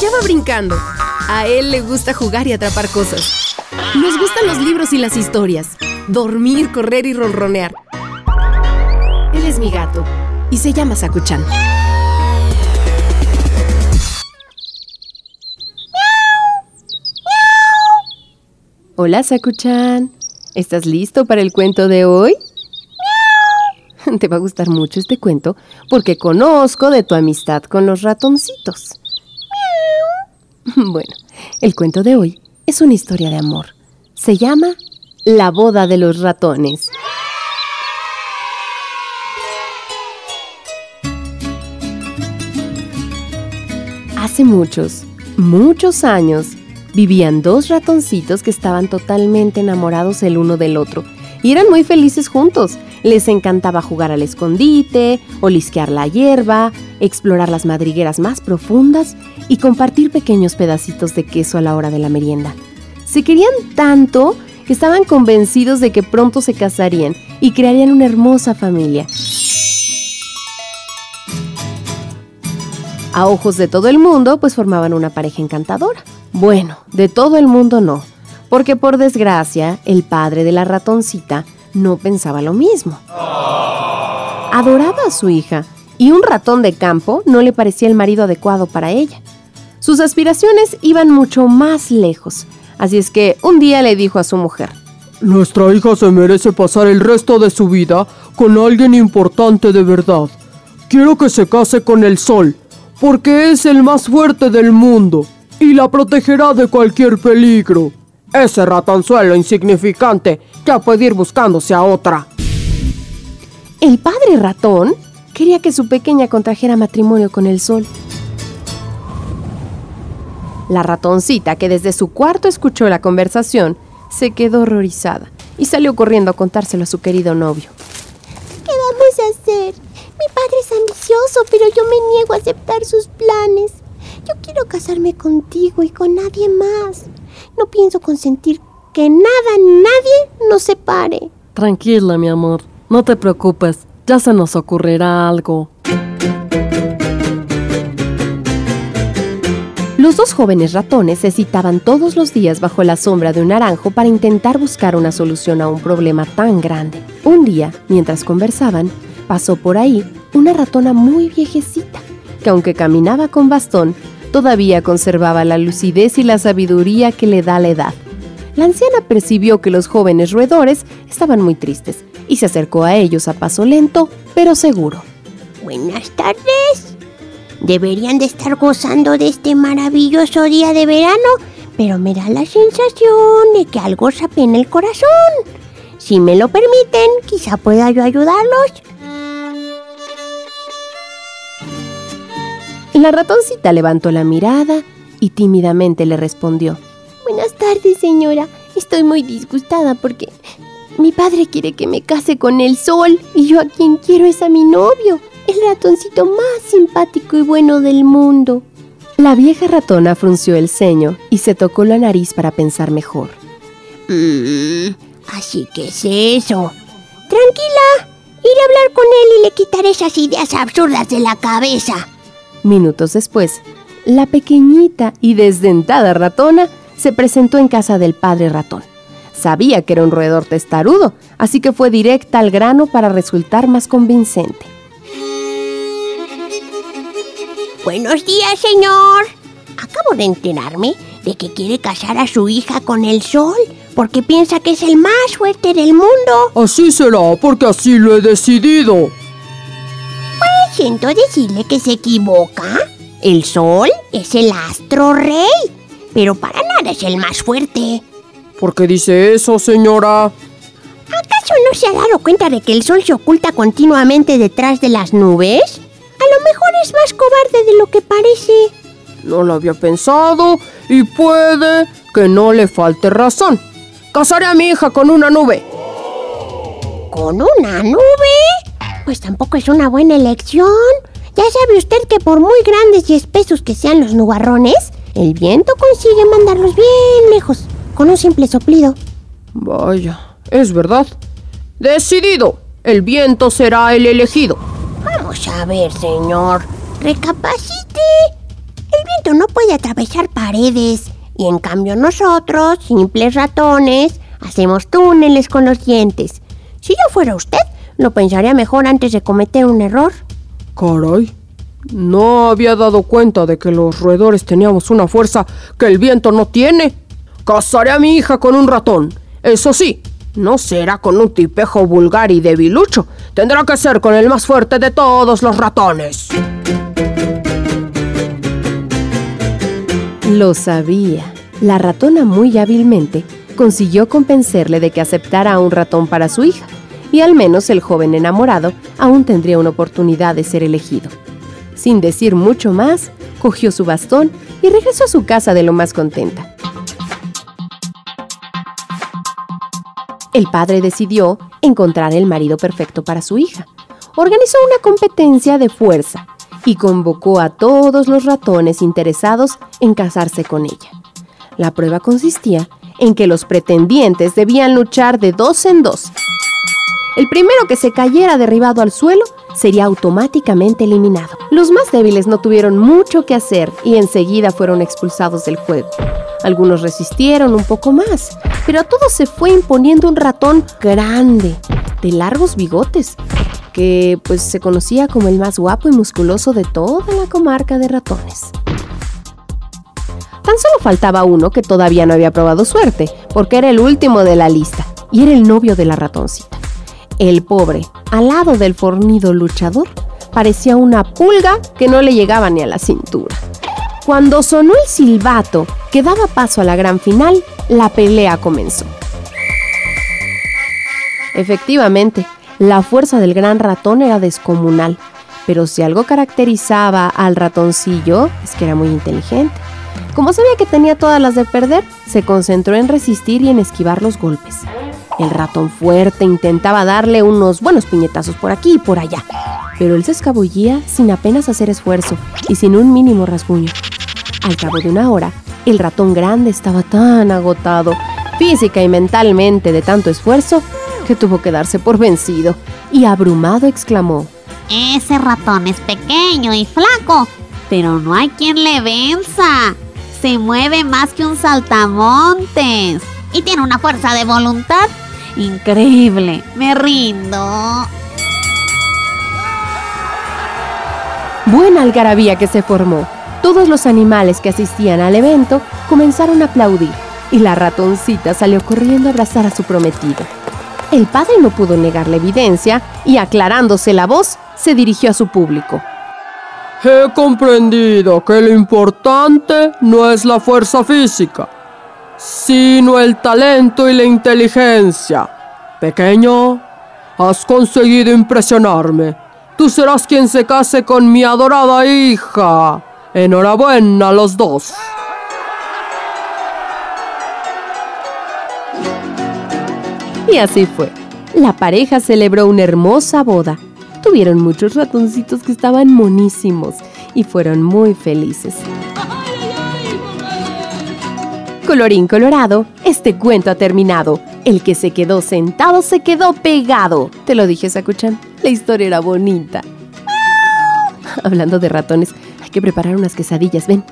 allá va brincando. A él le gusta jugar y atrapar cosas. Nos gustan los libros y las historias. Dormir, correr y ronronear. Él es mi gato y se llama Sakuchan. Hola Sakuchan. ¿Estás listo para el cuento de hoy? Te va a gustar mucho este cuento porque conozco de tu amistad con los ratoncitos. Bueno, el cuento de hoy es una historia de amor. Se llama La boda de los ratones. Hace muchos, muchos años, vivían dos ratoncitos que estaban totalmente enamorados el uno del otro y eran muy felices juntos. Les encantaba jugar al escondite, olisquear la hierba, explorar las madrigueras más profundas y compartir pequeños pedacitos de queso a la hora de la merienda. Se querían tanto que estaban convencidos de que pronto se casarían y crearían una hermosa familia. A ojos de todo el mundo, pues formaban una pareja encantadora. Bueno, de todo el mundo no, porque por desgracia el padre de la ratoncita no pensaba lo mismo. Adoraba a su hija y un ratón de campo no le parecía el marido adecuado para ella. Sus aspiraciones iban mucho más lejos, así es que un día le dijo a su mujer, Nuestra hija se merece pasar el resto de su vida con alguien importante de verdad. Quiero que se case con el sol, porque es el más fuerte del mundo y la protegerá de cualquier peligro. Ese ratonzuelo insignificante ya puede ir buscándose a otra. El padre ratón quería que su pequeña contrajera matrimonio con el sol. La ratoncita, que desde su cuarto escuchó la conversación, se quedó horrorizada y salió corriendo a contárselo a su querido novio. ¿Qué vamos a hacer? Mi padre es ambicioso, pero yo me niego a aceptar sus planes. Yo quiero casarme contigo y con nadie más. No pienso consentir que nada nadie nos separe. Tranquila, mi amor. No te preocupes. Ya se nos ocurrirá algo. Los dos jóvenes ratones se citaban todos los días bajo la sombra de un naranjo para intentar buscar una solución a un problema tan grande. Un día, mientras conversaban, pasó por ahí una ratona muy viejecita, que aunque caminaba con bastón, todavía conservaba la lucidez y la sabiduría que le da la edad. La anciana percibió que los jóvenes roedores estaban muy tristes y se acercó a ellos a paso lento, pero seguro. Buenas tardes. Deberían de estar gozando de este maravilloso día de verano, pero me da la sensación de que algo se apena el corazón. Si me lo permiten, quizá pueda yo ayudarlos. La ratoncita levantó la mirada y tímidamente le respondió. Buenas tardes, señora. Estoy muy disgustada porque mi padre quiere que me case con el sol y yo a quien quiero es a mi novio, el ratoncito más simpático y bueno del mundo. La vieja ratona frunció el ceño y se tocó la nariz para pensar mejor. Mmm, así que es eso. Tranquila, iré a hablar con él y le quitaré esas ideas absurdas de la cabeza. Minutos después, la pequeñita y desdentada ratona se presentó en casa del padre ratón. Sabía que era un roedor testarudo, así que fue directa al grano para resultar más convincente. Buenos días, señor. Acabo de enterarme de que quiere casar a su hija con el sol porque piensa que es el más fuerte del mundo. Así será, porque así lo he decidido. Siento decirle que se equivoca. El sol es el astro rey, pero para nada es el más fuerte. ¿Por qué dice eso, señora? ¿Acaso no se ha dado cuenta de que el sol se oculta continuamente detrás de las nubes? A lo mejor es más cobarde de lo que parece. No lo había pensado y puede que no le falte razón. Casaré a mi hija con una nube. ¿Con una nube? Pues tampoco es una buena elección. Ya sabe usted que por muy grandes y espesos que sean los nubarrones, el viento consigue mandarlos bien lejos con un simple soplido. Vaya, es verdad. Decidido, el viento será el elegido. Vamos a ver, señor. Recapacite. El viento viento no puede atravesar paredes. Y en cambio nosotros, simples ratones, hacemos túneles con los dientes. Si yo fuera usted, lo pensaría mejor antes de cometer un error. Caray, no había dado cuenta de que los roedores teníamos una fuerza que el viento no tiene. Casaré a mi hija con un ratón. Eso sí, no será con un tipejo vulgar y debilucho. Tendrá que ser con el más fuerte de todos los ratones. Lo sabía. La ratona muy hábilmente consiguió convencerle de que aceptara a un ratón para su hija, y al menos el joven enamorado aún tendría una oportunidad de ser elegido. Sin decir mucho más, cogió su bastón y regresó a su casa de lo más contenta. El padre decidió encontrar el marido perfecto para su hija. Organizó una competencia de fuerza y convocó a todos los ratones interesados en casarse con ella. La prueba consistía en que los pretendientes debían luchar de dos en dos. El primero que se cayera derribado al suelo sería automáticamente eliminado. Los más débiles no tuvieron mucho que hacer y enseguida fueron expulsados del juego. Algunos resistieron un poco más, pero a todos se fue imponiendo un ratón grande, de largos bigotes, que pues se conocía como el más guapo y musculoso de toda la comarca de ratones. Tan solo faltaba uno que todavía no había probado suerte, porque era el último de la lista, y era el novio de la ratoncita. El pobre, al lado del fornido luchador, parecía una pulga que no le llegaba ni a la cintura. Cuando sonó el silbato que daba paso a la gran final, la pelea comenzó. Efectivamente, la fuerza del gran ratón era descomunal, pero si algo caracterizaba al ratoncillo es que era muy inteligente. Como sabía que tenía todas las de perder, se concentró en resistir y en esquivar los golpes. El ratón fuerte intentaba darle unos buenos puñetazos por aquí y por allá, pero él se escabullía sin apenas hacer esfuerzo y sin un mínimo rasguño. Al cabo de una hora, el ratón grande estaba tan agotado, física y mentalmente de tanto esfuerzo, que tuvo que darse por vencido y abrumado exclamó, Ese ratón es pequeño y flaco, pero no hay quien le venza. Se mueve más que un saltamontes y tiene una fuerza de voluntad Increíble, me rindo. Buena algarabía que se formó. Todos los animales que asistían al evento comenzaron a aplaudir y la ratoncita salió corriendo a abrazar a su prometido. El padre no pudo negar la evidencia y aclarándose la voz, se dirigió a su público. He comprendido que lo importante no es la fuerza física, sino el talento y la inteligencia. Pequeño, has conseguido impresionarme. Tú serás quien se case con mi adorada hija. Enhorabuena a los dos. Y así fue. La pareja celebró una hermosa boda. Tuvieron muchos ratoncitos que estaban monísimos y fueron muy felices. Colorín colorado, este cuento ha terminado. El que se quedó sentado se quedó pegado. Te lo dije, Sakuchan. La historia era bonita. Hablando de ratones, hay que preparar unas quesadillas, ven.